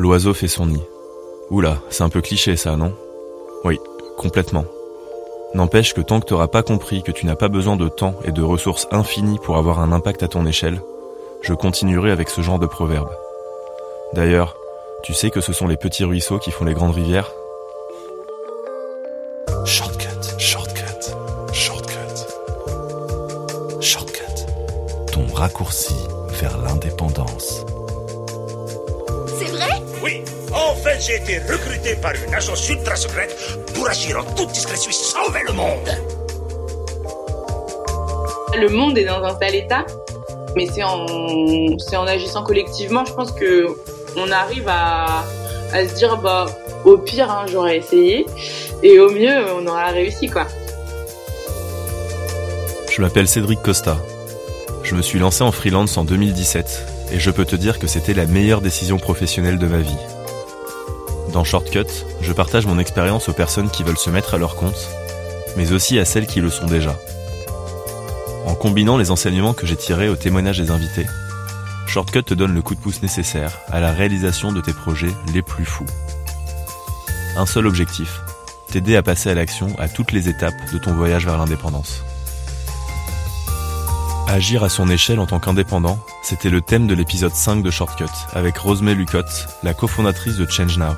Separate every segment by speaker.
Speaker 1: l'oiseau fait son nid. Oula, c'est un peu cliché ça, non? Oui, complètement. N'empêche que tant que t'auras pas compris que tu n'as pas besoin de temps et de ressources infinies pour avoir un impact à ton échelle, je continuerai avec ce genre de proverbe. D'ailleurs, tu sais que ce sont les petits ruisseaux qui font les grandes rivières? Shortcut, shortcut, shortcut. Shortcut. Ton raccourci vers l'indépendance.
Speaker 2: Fait, j'ai été recruté par une agence ultra secrète pour agir en toute discrétion et sauver le monde.
Speaker 3: Le monde est dans un sale état, mais c'est en, c'est en agissant collectivement, je pense que on arrive à, à se dire, bah, au pire, hein, j'aurais essayé, et au mieux, on aura réussi, quoi.
Speaker 1: Je m'appelle Cédric Costa. Je me suis lancé en freelance en 2017 et je peux te dire que c'était la meilleure décision professionnelle de ma vie. Dans Shortcut, je partage mon expérience aux personnes qui veulent se mettre à leur compte, mais aussi à celles qui le sont déjà. En combinant les enseignements que j'ai tirés au témoignage des invités, Shortcut te donne le coup de pouce nécessaire à la réalisation de tes projets les plus fous. Un seul objectif, t'aider à passer à l'action à toutes les étapes de ton voyage vers l'indépendance. Agir à son échelle en tant qu'indépendant, c'était le thème de l'épisode 5 de Shortcut, avec Rosemary Lucotte, la cofondatrice de Change Now.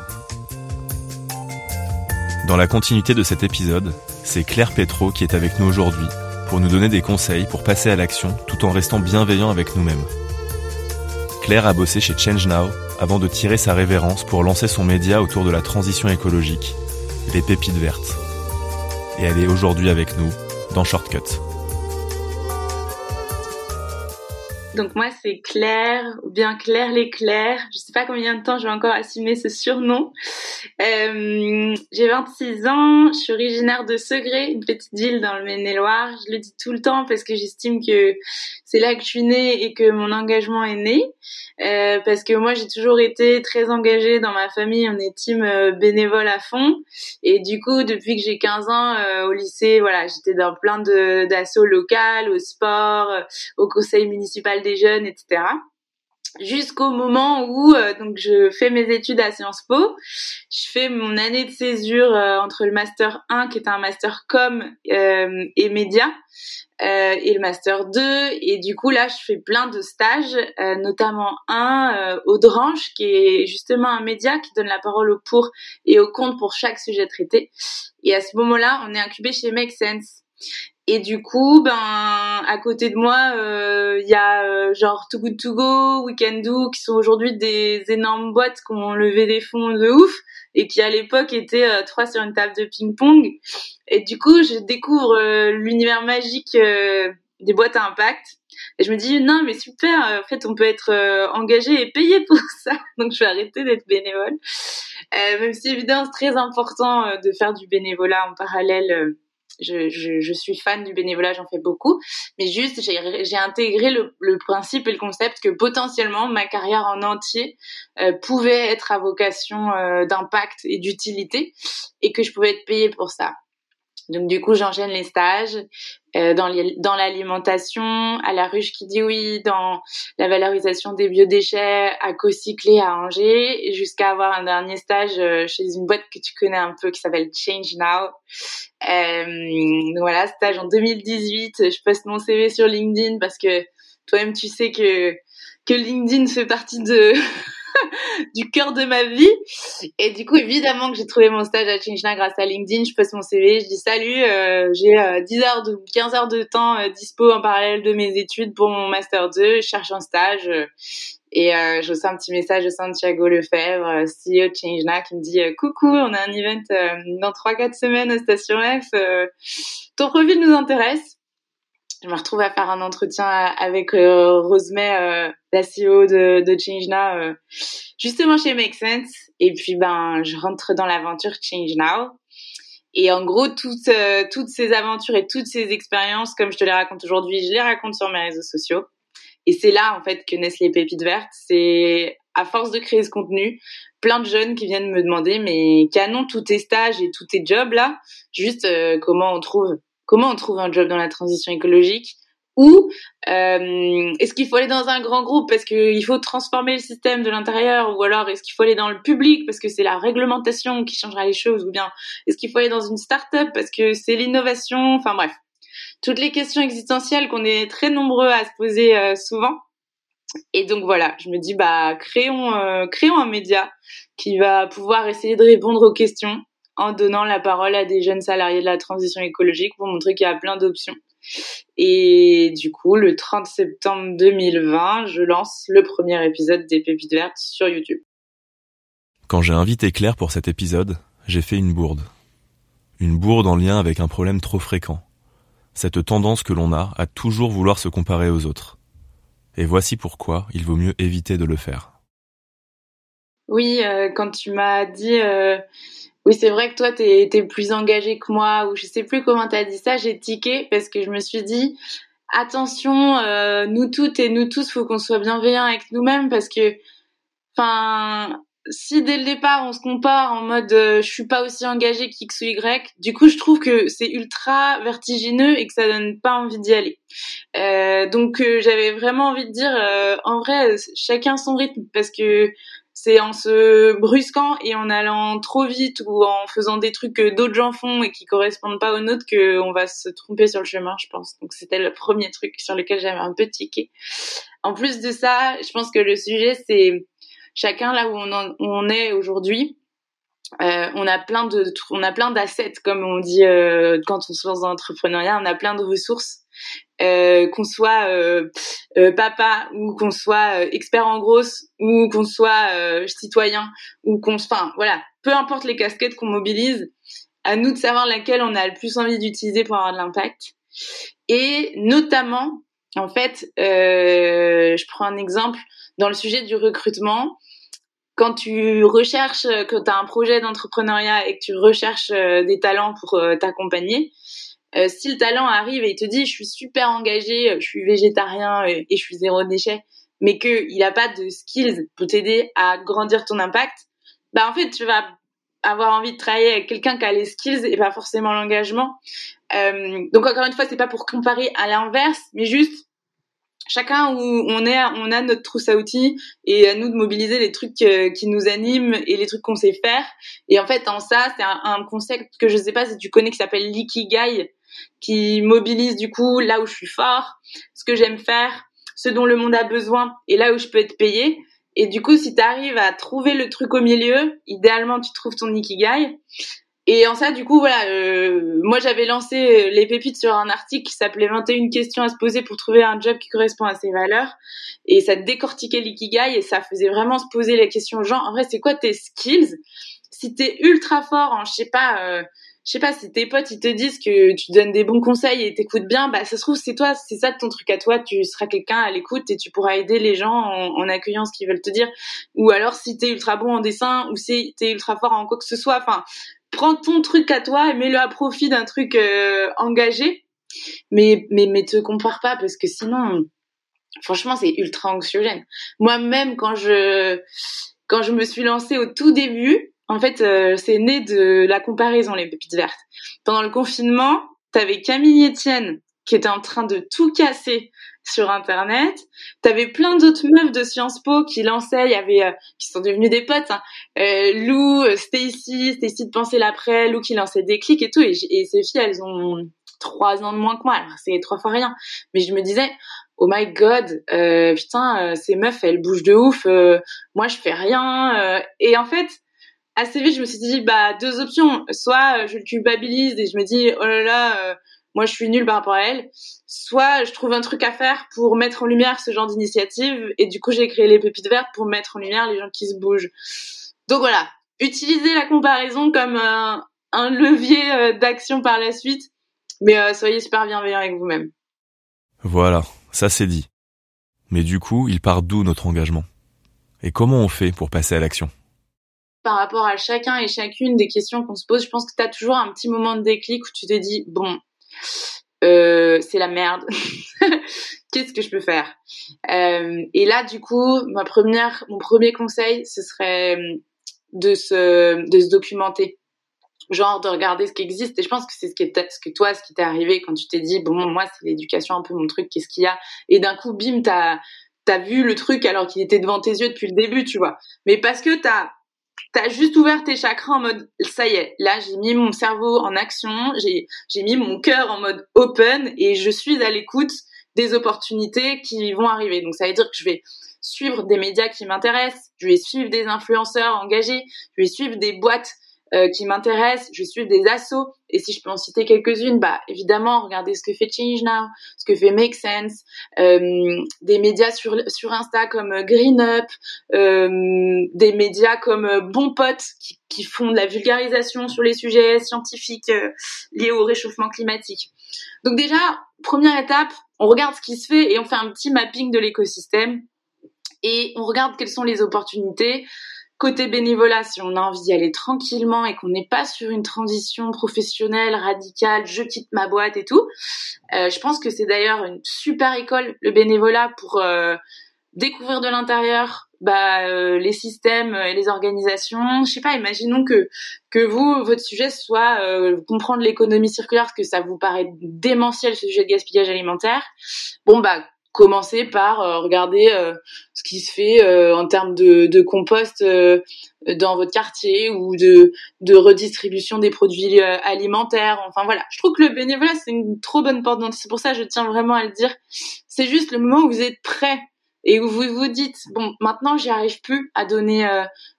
Speaker 1: Dans la continuité de cet épisode, c'est Claire Petro qui est avec nous aujourd'hui pour nous donner des conseils pour passer à l'action tout en restant bienveillant avec nous-mêmes. Claire a bossé chez Change Now avant de tirer sa révérence pour lancer son média autour de la transition écologique, les pépites vertes. Et elle est aujourd'hui avec nous dans Shortcut.
Speaker 3: Donc moi c'est Claire, ou bien Claire l'éclair. Je sais pas combien de temps je vais encore assumer ce surnom. Euh, j'ai 26 ans, je suis originaire de Segré, une petite ville dans le Maine-et-Loire. Je le dis tout le temps parce que j'estime que c'est là que je suis née et que mon engagement est né. Euh, parce que moi j'ai toujours été très engagée dans ma famille, on est team euh, bénévole à fond. Et du coup depuis que j'ai 15 ans euh, au lycée, voilà, j'étais dans plein de d'assauts locales, au sport, euh, au conseil municipal des jeunes, etc. Jusqu'au moment où euh, donc je fais mes études à Sciences Po, je fais mon année de césure euh, entre le master 1 qui est un master com euh, et médias euh, et le master 2 et du coup là je fais plein de stages, euh, notamment un au Dranche qui est justement un média qui donne la parole au pour et au contre pour chaque sujet traité. Et à ce moment-là, on est incubé chez Make Sense. Et du coup, ben à côté de moi, il euh, y a euh, genre Too Good To Go, We Can Do, qui sont aujourd'hui des énormes boîtes qui ont levé des fonds de ouf et qui à l'époque étaient euh, trois sur une table de ping-pong. Et du coup, je découvre l'univers magique des boîtes à impact. Et je me dis non mais super, en fait on peut être engagé et payé pour ça. Donc je vais arrêter d'être bénévole. même si évidemment c'est très important de faire du bénévolat en parallèle je, suis fan du bénévolat, j'en fais beaucoup, mais juste j'ai intégré le, le, principe et le concept que potentiellement ma carrière en entier euh, pouvait être à vocation euh, d'impact et d'utilité et que je pouvais être payée pour ça. Donc du coup, j'enchaîne les stages euh, dans l'alimentation, à la ruche qui dit oui, dans la valorisation des biodéchets, à Cocyclé à Angers, jusqu'à avoir un dernier stage euh, chez une boîte que tu connais un peu qui s'appelle Change Now. Euh, donc voilà, stage en 2018. Je poste mon CV sur LinkedIn parce que toi-même tu sais que que LinkedIn fait partie de du cœur de ma vie. Et du coup, évidemment que j'ai trouvé mon stage à Chinchina grâce à LinkedIn. Je poste mon CV, je dis salut, euh, j'ai euh, 10 heures de 15 heures de temps euh, dispo en parallèle de mes études pour mon master 2. Je cherche un stage. Euh, et euh, je reçois un petit message de Santiago Lefebvre, euh, CEO de Changena, qui me dit coucou, on a un event dans 3-4 semaines à Station F. ton profil nous intéresse. Je me retrouve à faire un entretien avec euh, Rosemay, la CEO de, de Change Now, justement chez Make Sense. Et puis, ben, je rentre dans l'aventure Change Now. Et en gros, toutes, toutes ces aventures et toutes ces expériences, comme je te les raconte aujourd'hui, je les raconte sur mes réseaux sociaux. Et c'est là, en fait, que naissent les pépites vertes. C'est à force de créer ce contenu, plein de jeunes qui viennent me demander, mais canon, tous tes stages et tous tes jobs là, juste euh, comment on trouve, comment on trouve un job dans la transition écologique ou euh, est-ce qu'il faut aller dans un grand groupe parce qu'il faut transformer le système de l'intérieur ou alors est-ce qu'il faut aller dans le public parce que c'est la réglementation qui changera les choses ou bien est-ce qu'il faut aller dans une start-up parce que c'est l'innovation enfin bref toutes les questions existentielles qu'on est très nombreux à se poser euh, souvent. Et donc voilà, je me dis bah créons euh, créons un média qui va pouvoir essayer de répondre aux questions en donnant la parole à des jeunes salariés de la transition écologique pour montrer qu'il y a plein d'options. Et du coup, le 30 septembre 2020, je lance le premier épisode des Pépites Vertes sur YouTube.
Speaker 1: Quand j'ai invité Claire pour cet épisode, j'ai fait une bourde. Une bourde en lien avec un problème trop fréquent cette tendance que l'on a à toujours vouloir se comparer aux autres. Et voici pourquoi il vaut mieux éviter de le faire.
Speaker 3: Oui, euh, quand tu m'as dit euh, oui c'est vrai que toi t'es es plus engagé que moi ou je sais plus comment t'as dit ça, j'ai tiqué parce que je me suis dit attention euh, nous toutes et nous tous faut qu'on soit bienveillants avec nous-mêmes parce que enfin si dès le départ on se compare en mode euh, je suis pas aussi engagé qu'X ou Y, du coup je trouve que c'est ultra vertigineux et que ça donne pas envie d'y aller. Euh, donc euh, j'avais vraiment envie de dire en vrai chacun son rythme parce que c'est en se brusquant et en allant trop vite ou en faisant des trucs que d'autres gens font et qui correspondent pas aux nôtres qu'on va se tromper sur le chemin, je pense. Donc c'était le premier truc sur lequel j'avais un peu tiqué. En plus de ça, je pense que le sujet c'est chacun là où on, est aujourd'hui, euh, on a plein de, on a plein d'assets comme on dit euh, quand on se lance dans l'entrepreneuriat, on a plein de ressources. Euh, qu'on soit euh, euh, papa ou qu'on soit expert en grosse ou qu'on soit citoyen ou qu'on, enfin voilà, peu importe les casquettes qu'on mobilise, à nous de savoir laquelle on a le plus envie d'utiliser pour avoir de l'impact. Et notamment, en fait, je prends un exemple dans le sujet du recrutement quand tu recherches, que tu as un projet d'entrepreneuriat et que tu recherches des talents pour euh, si le talent arrive et il te dit je suis super engagé, je suis végétarien et, je suis zéro déchet, mais qu'il n'a pas de skills pour t'aider à grandir ton impact, bah en fait tu vas avoir envie de travailler avec quelqu'un qui a les skills et pas forcément l'engagement. donc encore une fois, c'est pas pour comparer à l'inverse, mais juste chacun où on est, on a notre trousse à outils et à nous de mobiliser les trucs euh, qui nous animent et les trucs qu'on sait faire. Et en fait, en ça, c'est un, concept que je sais pas si tu connais qui s'appelle l'ikigai, qui mobilise du coup là où je suis fort, ce que j'aime faire, ce dont le monde a besoin et là où je peux être payé. Et du coup, si tu arrives à trouver le truc au milieu, idéalement tu trouves ton ikigai. Et en ça, du coup, voilà, euh, moi j'avais lancé euh, les pépites sur un article qui s'appelait 21 questions à se poser pour trouver un job qui correspond à ses valeurs. Et ça décortiquait l'ikigai et ça faisait vraiment se poser les questions genre, en vrai, c'est quoi tes skills? Si t'es ultra fort en, je sais pas, euh, je sais pas, si tes potes ils te disent que tu donnes des bons conseils et t'écoutes bien, bah ça se trouve c'est toi, c'est ça ton truc à toi, tu seras quelqu'un à l'écoute et tu pourras aider les gens en, accueillant ce qu'ils veulent te dire. Ou alors si t'es ultra bon en dessin ou si t'es ultra fort en quoi que ce soit, enfin prends ton truc à toi et mets-le à profit d'un truc euh, engagé. Mais, mais, mais te compare pas parce que sinon, franchement, c'est ultra anxiogène. Moi-même, quand je, quand je me suis lancée au tout début, en fait, euh, c'est né de la comparaison, les pépites vertes. Pendant le confinement, t'avais Camille Etienne qui était en train de tout casser sur internet. T'avais plein d'autres meufs de Sciences Po qui lançaient, il y avait euh, qui sont devenues des potes. Hein. Euh, Lou, euh, Stacy, Stacy de penser l'après, Lou qui lançait des clics et tout. Et, et, ces filles, elles ont trois ans de moins que moi. Alors c'est trois fois rien. Mais je me disais, oh my god, euh, putain, ces meufs, elles bougent de ouf. moi, je fais rien. et en fait. Assez vite, je me suis dit, bah, deux options. Soit je le culpabilise et je me dis, oh là là, moi je suis nulle par rapport à elle, soit je trouve un truc à faire pour mettre en lumière ce genre d'initiative et du coup j'ai créé les pépites vertes pour mettre en lumière les gens qui se bougent. Donc voilà, utilisez la comparaison comme un, levier euh, d'action par la suite, mais euh, soyez super bienveillant avec vous-même.
Speaker 1: Voilà, ça c'est dit. Mais du coup, il part d'où notre engagement? Et comment on fait pour passer à l'action?
Speaker 3: Par rapport à chacun et chacune des questions qu'on se pose, je pense que tu as toujours un petit moment de déclic où tu te dis, bon, euh, c'est la merde. Qu'est-ce que je peux faire? Euh, Et là, du coup, ma première, mon premier conseil, ce serait de se, de se documenter. Genre de regarder ce qui existe. Et je pense que c'est ce qui est ce que toi ce qui t'est arrivé quand tu t'es dit bon moi c'est l'éducation un peu mon truc qu'est-ce qu'il y a? Et d'un coup bim t'as t'as vu le truc alors qu'il était devant tes yeux depuis le début tu vois. Mais parce que t'as t'as juste ouvert tes chakras en mode ça y est là j'ai mis mon cerveau en action j'ai j'ai mis mon cœur en mode open et je suis à l'écoute des opportunités qui vont arriver. Donc ça veut dire que je vais suivre des médias qui m'intéressent je vais suivre des influenceurs engagés je vais suivre des boîtes euh, qui m'intéressent. Je suis des assos et si je peux en citer quelques-unes, bah évidemment regardez ce que fait Change Now, ce que fait Make Sense, euh, des médias sur sur Insta comme Green Up, euh, des médias comme Bon Pote qui, qui font de la vulgarisation sur les sujets scientifiques liés au réchauffement climatique. Donc déjà première étape, on regarde ce qui se fait et on fait un petit mapping de l'écosystème et on regarde quelles sont les opportunités Côté bénévolat, si on a envie d'y aller tranquillement et qu'on n'est pas sur une transition professionnelle radicale, je quitte ma boîte et tout, euh, je pense que c'est d'ailleurs une super école, le bénévolat, pour euh, découvrir de l'intérieur bah, euh, les systèmes et les organisations. Je sais pas, imaginons que que vous, votre sujet soit comprendre l'économie circulaire, parce que ça vous paraît démentiel ce sujet de gaspillage alimentaire. Bon bah commencer par euh, regarder euh, ce qui se fait euh, en termes de, de compost dans votre quartier ou de, de redistribution des produits alimentaires. Enfin voilà, je trouve que le bénévolat c'est une trop bonne porte d'entrée. C'est pour ça que je tiens vraiment à le dire. C'est juste le moment où vous êtes prêt et où vous vous dites bon maintenant j'y arrive plus à donner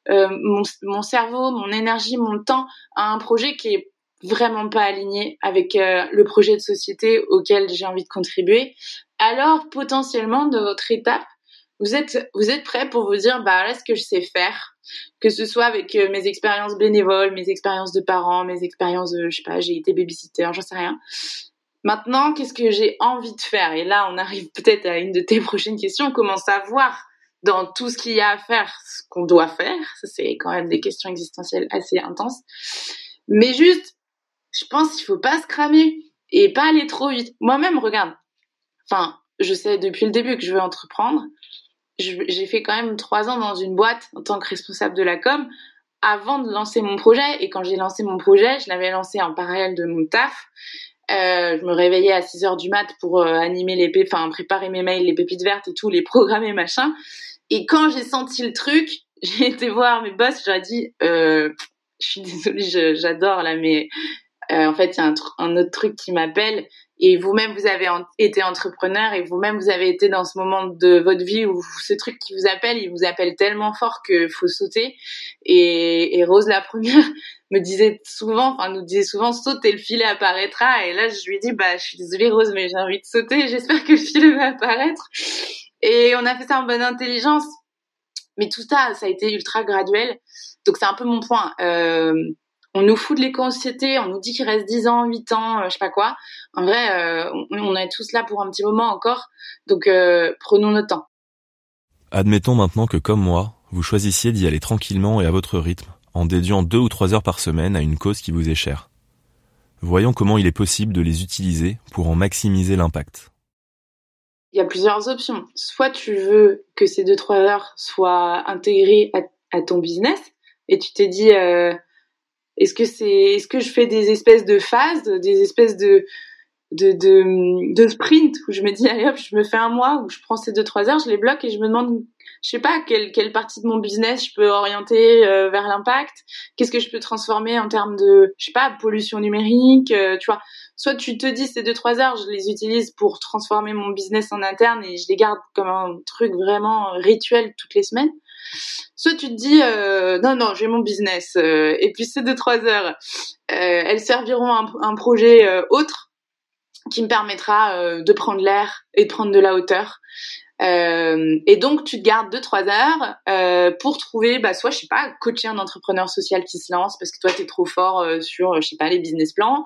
Speaker 3: mon, mon cerveau, mon énergie, mon temps à un projet qui est vraiment pas aligné avec le projet de société auquel j'ai envie de contribuer alors potentiellement de votre étape, vous êtes vous êtes prêt pour vous dire bah là ce que je sais faire, que ce soit avec euh, mes expériences bénévoles, mes expériences de parents, mes expériences de je sais pas, j'ai été babysitter, j'en sais rien. Maintenant, qu'est-ce que j'ai envie de faire? Et là, on arrive peut-être à une de tes prochaines questions, comment savoir dans tout ce qu'il y a à faire ce qu'on doit faire? Ça c'est quand même des questions existentielles assez intenses. Mais juste, je pense qu'il faut pas se cramer et pas aller trop vite. Moi-même, regarde, enfin, je sais depuis le début que je veux entreprendre. J'ai fait quand même trois ans dans une boîte en tant que responsable de la com avant de lancer mon projet. Et quand j'ai lancé mon projet, je l'avais lancé en parallèle de mon taf. Euh, je me réveillais à 6 heures du mat pour euh, animer les enfin préparer mes mails, les pépites vertes et tout, les programmer machin. Et quand j'ai senti le truc, j'ai été voir mes boss, j'ai dit, euh, je suis désolée, j'adore là, mais en fait, il y a un, autre truc qui m'appelle et vous-même vous avez été entrepreneur et vous-même vous avez été dans ce moment de votre vie où ce truc qui vous appelle, il vous appelle tellement fort que faut sauter. Et, Rose la première me disait souvent, enfin nous disait souvent saute et le filet apparaîtra. Et là je lui dis bah je suis désolée Rose mais j'ai envie de sauter. J'espère que le filet va apparaître. Et on a fait ça en bonne intelligence. Mais tout ça, ça a été ultra graduel. Donc c'est un peu mon point. Euh, on nous fout de l'éco-anxiété, on nous dit qu'il reste 10 ans, 8 ans, euh, je sais pas quoi. En vrai, euh, on, est tous là pour un petit moment encore, donc euh, prenons notre temps.
Speaker 1: Admettons maintenant que, comme moi, vous choisissiez d'y aller tranquillement et à votre rythme, en dédiant deux ou trois heures par semaine à une cause qui vous est chère. Voyons comment il est possible de les utiliser pour en maximiser l'impact.
Speaker 3: Il y a plusieurs options. Soit tu veux que ces deux trois heures soient intégrées à, ton business et tu t'es dit est-ce que c'est, est-ce que je fais des espèces de phases, des espèces de de, de, de sprint où je me dis allez hop je me fais un mois où je prends ces deux trois heures je les bloque et je me demande je sais pas quelle, quelle partie de mon business je peux orienter euh, vers l'impact. Qu'est-ce que je peux transformer en termes de je sais pas pollution numérique euh, tu vois. Soit tu te dis ces deux trois heures je les utilise pour transformer mon business en interne et je les garde comme un truc vraiment rituel toutes les semaines soit tu te dis euh, non non j'ai mon business euh, et puis ces deux trois heures euh, elles serviront à un, projet autre qui me permettra de prendre l'air et de prendre de la hauteur Euh, et donc, tu te gardes deux trois heures euh, pour trouver, bah, soit, je sais pas, coacher un entrepreneur social qui se lance parce que toi, t'es trop fort euh, sur, je sais pas, les business plans.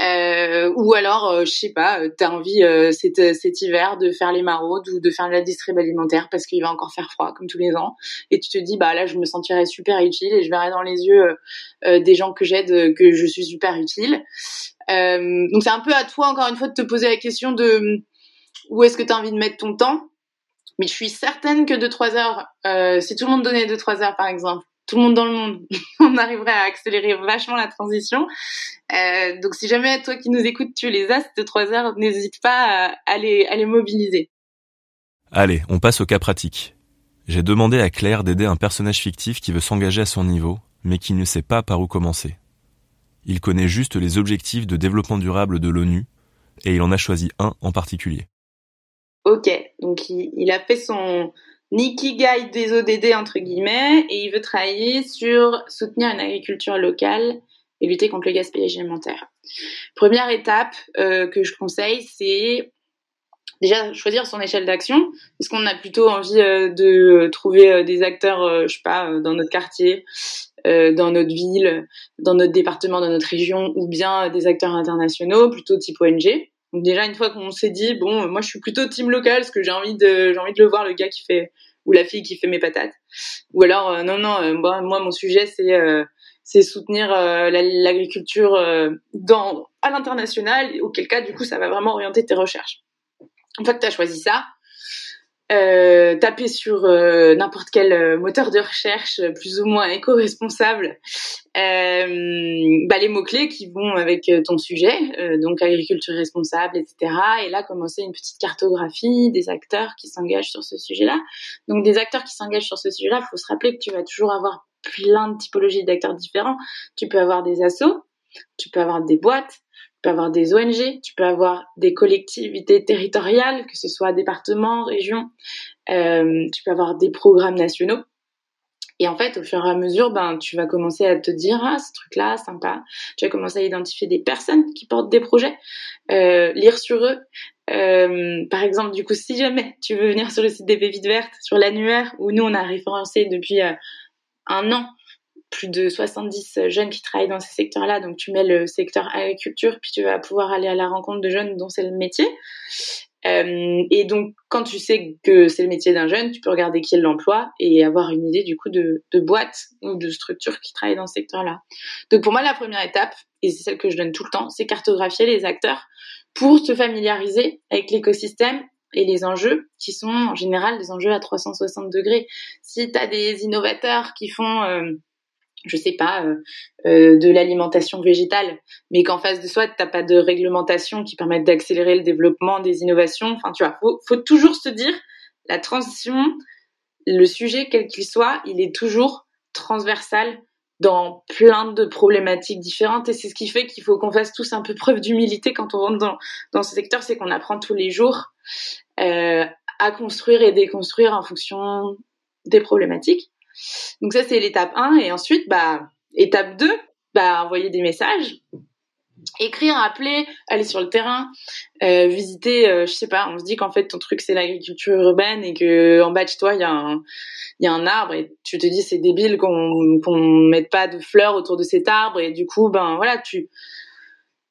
Speaker 3: Euh, ou alors, euh, je sais pas, t'as envie cet, cet hiver de faire les maraudes ou de faire de la distrib alimentaire parce qu'il va encore faire froid, comme tous les ans. Et tu te dis, bah là, je me sentirais super utile et je verrai dans les yeux des gens que j'aide que je suis super utile. donc, c'est un peu à toi, encore une fois, de te poser la question de où est-ce que tu as envie de mettre ton temps? Mais je suis certaine que 2-3 heures, euh, si tout le monde donnait 2-3 heures par exemple, tout le monde dans le monde, on arriverait à accélérer vachement la transition. Euh, donc si jamais toi qui nous écoutes, tu les as, ces 3 heures, n'hésite pas à, les, à les mobiliser.
Speaker 1: Allez, on passe au cas pratique. J'ai demandé à Claire d'aider un personnage fictif qui veut s'engager à son niveau, mais qui ne sait pas par où commencer. Il connaît juste les objectifs de développement durable de l'ONU, et il en a choisi un en particulier.
Speaker 3: Ok, donc il, a fait son Nikigai des ODD entre guillemets et il veut travailler sur soutenir une agriculture locale et lutter contre le gaspillage alimentaire. Première étape euh, que je conseille, c'est déjà choisir son échelle d'action. Est-ce qu'on a plutôt envie euh, de trouver euh, des acteurs, je sais pas, dans notre quartier, dans notre ville, dans notre département, dans notre région, ou bien des acteurs internationaux, plutôt type ONG donc déjà une fois qu'on s'est dit bon, moi je suis plutôt team local parce que j'ai envie de j'ai envie de le voir le gars qui fait ou la fille qui fait mes patates. Ou alors euh, non non, euh, moi, moi mon sujet c'est euh, c'est soutenir l'agriculture dans à l'international auquel cas du coup ça va vraiment orienter tes recherches. Une fois que tu as choisi ça, euh, taper sur euh, n'importe quel euh, moteur de recherche plus ou moins éco-responsable euh, bah, les mots-clés qui vont avec ton sujet, donc agriculture responsable, etc. Et là, commencer une petite cartographie des acteurs qui s'engagent sur ce sujet-là. Donc des acteurs qui s'engagent sur ce sujet-là, il faut se rappeler que tu vas toujours avoir plein de typologies d'acteurs différents. Tu peux avoir des assos, tu peux avoir des boîtes, peux avoir des ONG, tu peux avoir des collectivités territoriales, que ce soit départements, régions, euh, tu peux avoir des programmes nationaux. Et en fait, au fur et à mesure, ben, tu vas commencer à te dire, ah, ce truc-là, sympa. Tu vas commencer à identifier des personnes qui portent des projets, euh, lire sur eux. Euh, par exemple, du coup, si jamais tu veux venir sur le site des Pépites Vertes, sur l'annuaire, où nous, on a référencé depuis euh, un an plus de 70 jeunes qui travaillent dans ces secteurs-là. Donc, tu mets le secteur agriculture, puis tu vas pouvoir aller à la rencontre de jeunes dont c'est le métier. Euh, et donc, quand tu sais que c'est le métier d'un jeune, tu peux regarder qui est l'emploi et avoir une idée du coup de, de boîtes ou de structures qui travaillent dans ce secteur-là. Donc, pour moi, la première étape, et c'est celle que je donne tout le temps, c'est cartographier les acteurs pour te familiariser avec l'écosystème et les enjeux qui sont en général des enjeux à 360 degrés. Si tu as des innovateurs qui font... Euh, je sais pas, euh, euh, de l'alimentation végétale, mais qu'en face de soi, t'as pas de réglementation qui permette d'accélérer le développement des innovations. Enfin, tu vois, faut, faut toujours se dire, la transition, le sujet quel qu'il soit, il est toujours transversal dans plein de problématiques différentes et c'est ce qui fait qu'il faut qu'on fasse tous un peu preuve d'humilité quand on rentre dans, dans ce secteur, c'est qu'on apprend tous les jours euh, à construire et déconstruire en fonction des problématiques. Donc ça, c'est l'étape 1. Et ensuite, bah, étape 2, bah, envoyer des messages, écrire, appeler, aller sur le terrain, euh, visiter, euh, je sais pas, on se dit qu'en fait ton truc c'est l'agriculture urbaine et que bas de toi il y a un y a un arbre et tu te dis c'est débile qu'on qu'on mette pas de fleurs autour de cet arbre et du coup ben voilà, tu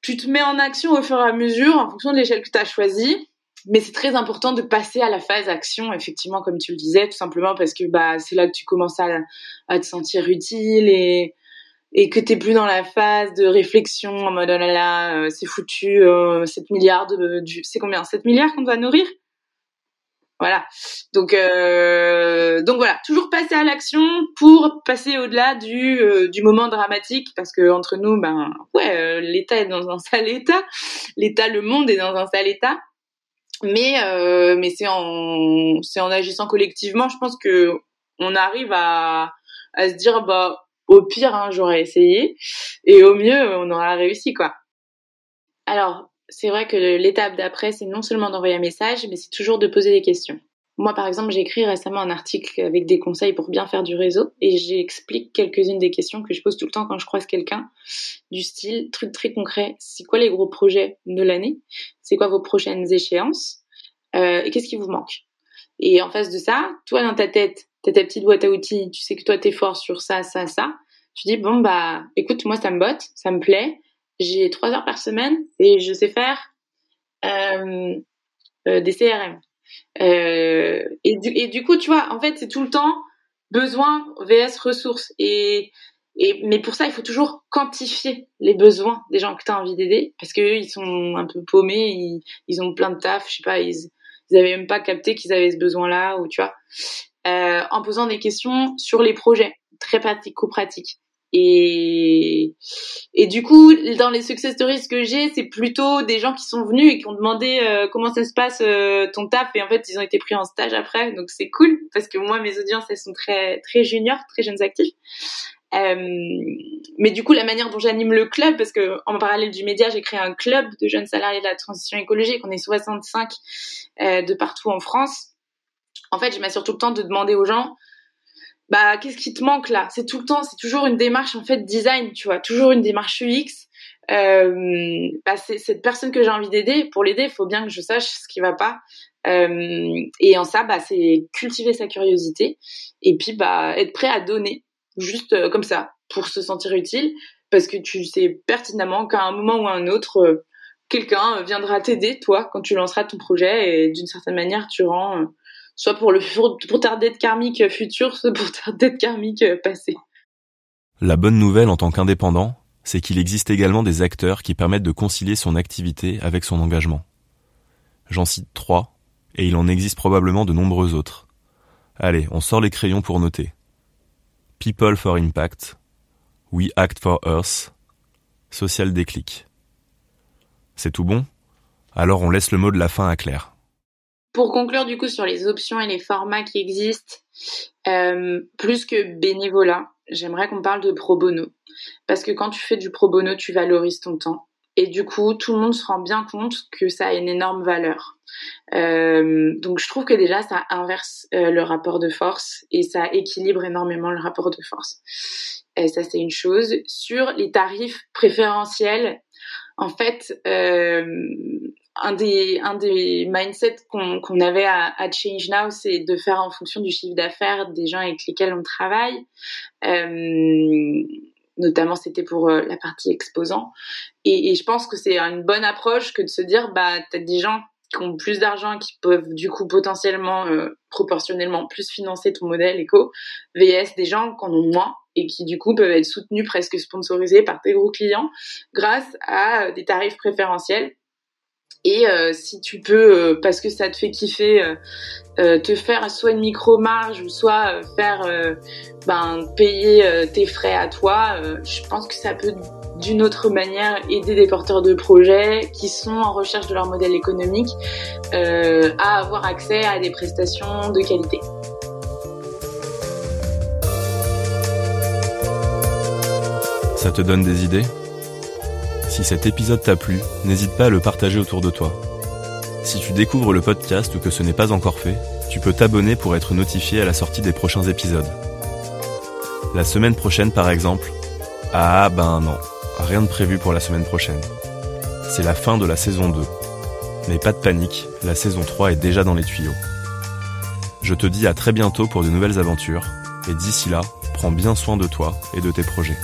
Speaker 3: tu te mets en action au fur et à mesure en fonction de l'échelle que tu as choisie mais c'est très important de passer à la phase action, effectivement, comme tu le disais, tout simplement parce que bah c'est là que tu commences à, à te sentir utile et et que t'es plus dans la phase de réflexion en mode oh là là, euh, c'est foutu, euh, 7 milliards de, c'est combien? 7 milliards qu'on doit nourrir? Voilà. Donc euh, donc voilà, toujours passer à l'action pour passer au-delà du euh, du moment dramatique parce que entre nous ben ouais, euh, l'état est dans un sale état, l'état le monde est dans un sale état mais euh, mais c'est en c'est en agissant collectivement je pense que on arrive à à se dire bah au pire hein, j'aurais essayé et au mieux on aura réussi quoi. Alors c'est vrai que l'étape d'après c'est non seulement d'envoyer un message mais c'est toujours de poser des questions moi, par exemple, j'ai écrit récemment un article avec des conseils pour bien faire du réseau et j'explique quelques-unes des questions que je pose tout le temps quand je croise quelqu'un du style truc très concret. C'est quoi les gros projets de l'année? C'est quoi vos prochaines échéances? Euh, qu'est-ce qui vous manque? Et en face de ça, toi dans ta tête, t'as ta petite boîte à outils, tu sais que toi t'es fort sur ça, ça, ça. Tu dis bon bah écoute moi ça me botte, ça me plaît. J'ai trois heures par semaine et je sais faire euh, euh, des CRM. Euh, et, du, coup tu vois en fait c'est tout le temps besoin vs ressources et mais pour ça, il faut toujours quantifier les besoins des gens que tu as envie d'aider, parce qu'eux, ils sont un peu paumés, ils, ils ont plein de taf, je sais pas, ils, ils avaient même pas capté qu'ils avaient ce besoin-là, ou tu vois, euh, en posant des questions sur les projets, très pratico-pratiques. Et, et du coup, dans les success stories que j'ai, c'est plutôt des gens qui sont venus et qui ont demandé euh, comment ça se passe euh, ton taf et en fait ils ont été pris en stage après, donc c'est cool parce que moi mes audiences elles sont très très juniors, très jeunes actifs. Euh, mais du coup, la manière dont j'anime le club, parce que en parallèle du média, j'ai créé un club de jeunes salariés de la transition écologique. On est 65 euh, de partout en France. En fait, je m'assure tout le temps de demander aux gens, bah, qu'est-ce qui te manque là? C'est tout le temps, c'est toujours une démarche en fait design, tu vois, toujours une démarche UX. Euh, bah, c'est cette personne que j'ai envie d'aider. Pour l'aider, il faut bien que je sache ce qui va pas. Euh, et en ça, bah, c'est cultiver sa curiosité et puis bah être prêt à donner juste euh, comme ça, pour se sentir utile, parce que tu sais pertinemment qu'à un moment ou à un autre, euh, quelqu'un viendra t'aider, toi, quand tu lanceras ton projet, et d'une certaine manière, tu rends, euh, soit pour, le, pour ta dette karmique future, soit pour ta dette karmique passée.
Speaker 1: La bonne nouvelle en tant qu'indépendant, c'est qu'il existe également des acteurs qui permettent de concilier son activité avec son engagement. J'en cite trois, et il en existe probablement de nombreux autres. Allez, on sort les crayons pour noter. People for Impact, We Act for Earth, Social Déclic. C'est tout bon? Alors on laisse le mot de la fin à Claire.
Speaker 3: Pour conclure du coup sur les options et les formats qui existent, euh, plus que bénévolat, j'aimerais qu'on parle de pro bono. Parce que quand tu fais du pro bono, tu valorises ton temps. Et du coup, tout le monde se rend bien compte que ça a une énorme valeur. Euh, donc je trouve que déjà ça inverse euh, le rapport de force et ça équilibre énormément le rapport de force. Et ça c'est une chose. Sur les tarifs préférentiels, en fait, euh, un des mindsets qu'on avait à, Change Now, c'est de faire en fonction du chiffre d'affaires des gens avec lesquels on travaille. Euh, notamment c'était pour euh, la partie exposant. Et, je pense que c'est une bonne approche que de se dire, bah, t'as des gens qui ont plus d'argent, qui peuvent du coup potentiellement, euh, proportionnellement plus financer ton modèle éco, VS des gens qui en ont moins et qui du coup peuvent être soutenus, presque sponsorisés par tes gros clients grâce à des tarifs préférentiels et euh, si tu peux, euh, parce que ça te fait kiffer, euh, te faire soit une micro marge ou soit faire, ben payer tes frais à toi, je pense que ça peut d'une autre manière aider des porteurs de projets qui sont en recherche de leur modèle économique à avoir accès à des prestations de qualité.
Speaker 1: Ça te donne des idées? Si cet épisode t'a plu, n'hésite pas à le partager autour de toi. Si tu découvres le podcast ou que ce n'est pas encore fait, tu peux t'abonner pour être notifié à la sortie des prochains épisodes. La semaine prochaine par exemple Ah ben non, rien de prévu pour la semaine prochaine. C'est la fin de la saison 2. Mais pas de panique, la saison 3 est déjà dans les tuyaux. Je te dis à très bientôt pour de nouvelles aventures, et d'ici là, prends bien soin de toi et de tes projets.